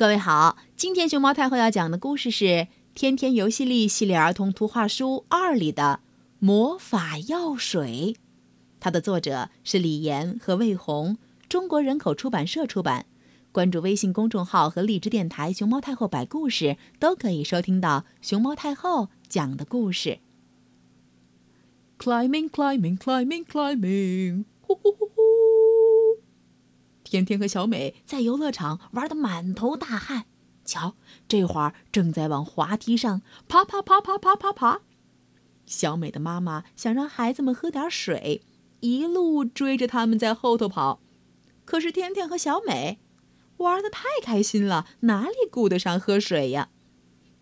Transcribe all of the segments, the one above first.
各位好，今天熊猫太后要讲的故事是《天天游戏力》系列儿童图画书二里的《魔法药水》，它的作者是李岩和魏红，中国人口出版社出版。关注微信公众号和荔枝电台“熊猫太后摆故事”，都可以收听到熊猫太后讲的故事。Climbing, climbing, climbing, climbing，天天和小美在游乐场玩得满头大汗，瞧，这会儿正在往滑梯上爬爬爬爬爬爬爬。小美的妈妈想让孩子们喝点水，一路追着他们在后头跑。可是天天和小美玩得太开心了，哪里顾得上喝水呀？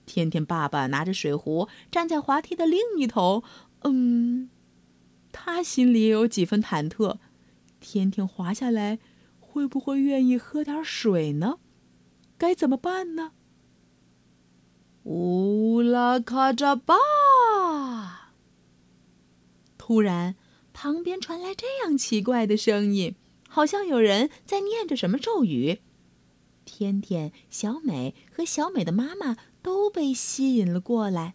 天天爸爸拿着水壶站在滑梯的另一头，嗯，他心里也有几分忐忑。天天滑下来。会不会愿意喝点水呢？该怎么办呢？乌拉卡扎巴！突然，旁边传来这样奇怪的声音，好像有人在念着什么咒语。天天、小美和小美的妈妈都被吸引了过来。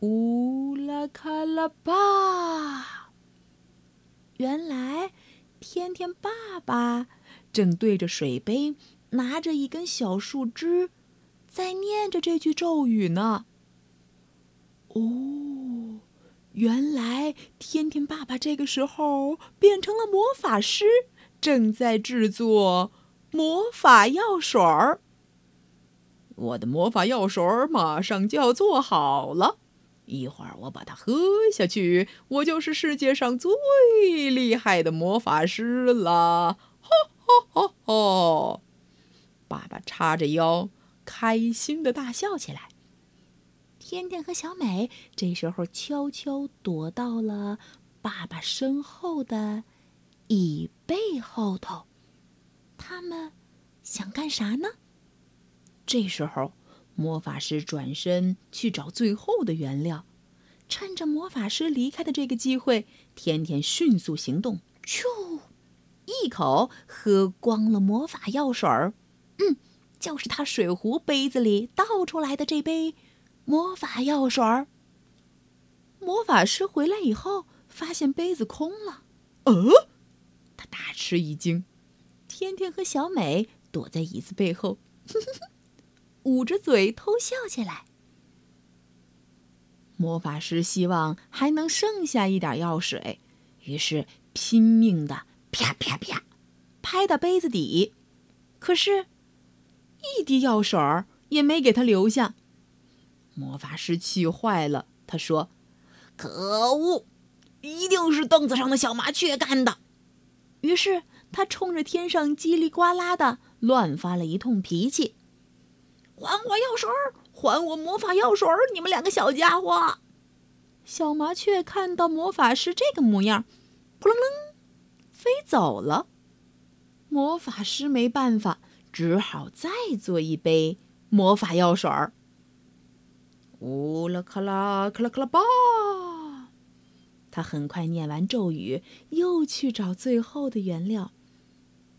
乌拉卡拉巴！原来。天天爸爸正对着水杯，拿着一根小树枝，在念着这句咒语呢。哦，原来天天爸爸这个时候变成了魔法师，正在制作魔法药水儿。我的魔法药水儿马上就要做好了。一会儿我把它喝下去，我就是世界上最厉害的魔法师了！哈哈哈哈！爸爸叉着腰，开心的大笑起来。天天和小美这时候悄悄躲到了爸爸身后的椅背后头。他们想干啥呢？这时候。魔法师转身去找最后的原料，趁着魔法师离开的这个机会，天天迅速行动，咻，一口喝光了魔法药水儿。嗯，就是他水壶杯子里倒出来的这杯魔法药水儿。魔法师回来以后，发现杯子空了。呃，他大吃一惊。天天和小美躲在椅子背后。捂着嘴偷笑起来。魔法师希望还能剩下一点药水，于是拼命的啪啪啪拍到杯子底，可是，一滴药水儿也没给他留下。魔法师气坏了，他说：“可恶，一定是凳子上的小麻雀干的。”于是他冲着天上叽里呱啦的乱发了一通脾气。还我药水儿！还我魔法药水儿！你们两个小家伙！小麻雀看到魔法师这个模样，扑棱棱飞走了。魔法师没办法，只好再做一杯魔法药水儿。乌拉卡拉克拉克拉巴！他很快念完咒语，又去找最后的原料。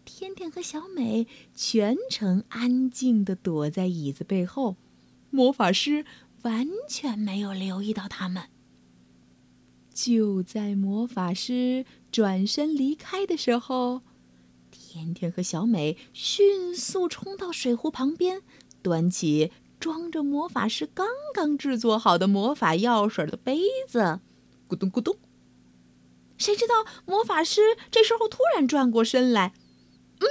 天天和小美全程安静地躲在椅子背后，魔法师完全没有留意到他们。就在魔法师转身离开的时候，天天和小美迅速冲到水壶旁边，端起装着魔法师刚刚制作好的魔法药水的杯子，咕咚咕咚。谁知道魔法师这时候突然转过身来。嗯，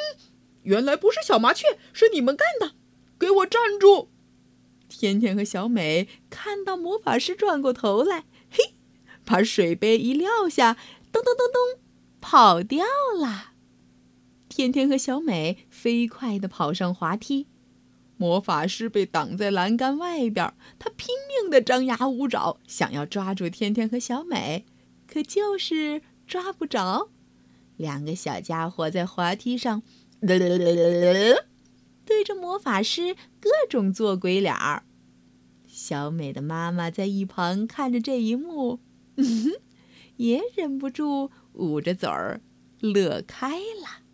原来不是小麻雀，是你们干的！给我站住！天天和小美看到魔法师转过头来，嘿，把水杯一撂下，咚咚咚咚，跑掉了。天天和小美飞快地跑上滑梯，魔法师被挡在栏杆外边，他拼命地张牙舞爪，想要抓住天天和小美，可就是抓不着。两个小家伙在滑梯上，对着魔法师各种做鬼脸儿。小美的妈妈在一旁看着这一幕，嗯也忍不住捂着嘴儿乐开了。